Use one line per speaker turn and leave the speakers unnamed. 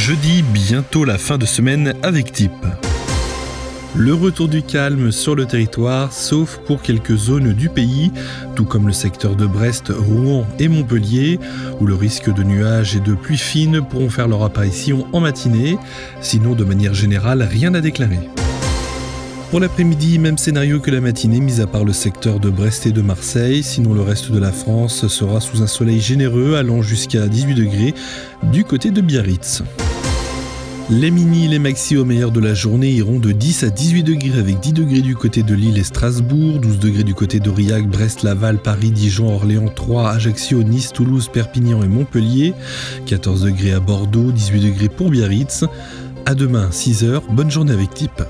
Jeudi, bientôt la fin de semaine avec Type. Le retour du calme sur le territoire, sauf pour quelques zones du pays, tout comme le secteur de Brest, Rouen et Montpellier, où le risque de nuages et de pluie fine pourront faire leur apparition en matinée. Sinon, de manière générale, rien à déclarer. Pour l'après-midi, même scénario que la matinée, mis à part le secteur de Brest et de Marseille. Sinon, le reste de la France sera sous un soleil généreux allant jusqu'à 18 degrés du côté de Biarritz. Les mini, les maxi au meilleur de la journée iront de 10 à 18 degrés avec 10 degrés du côté de Lille et Strasbourg, 12 degrés du côté d'Aurillac, Brest, Laval, Paris, Dijon, Orléans, Troyes, Ajaccio, Nice, Toulouse, Perpignan et Montpellier, 14 degrés à Bordeaux, 18 degrés pour Biarritz. À demain, 6h, bonne journée avec Type.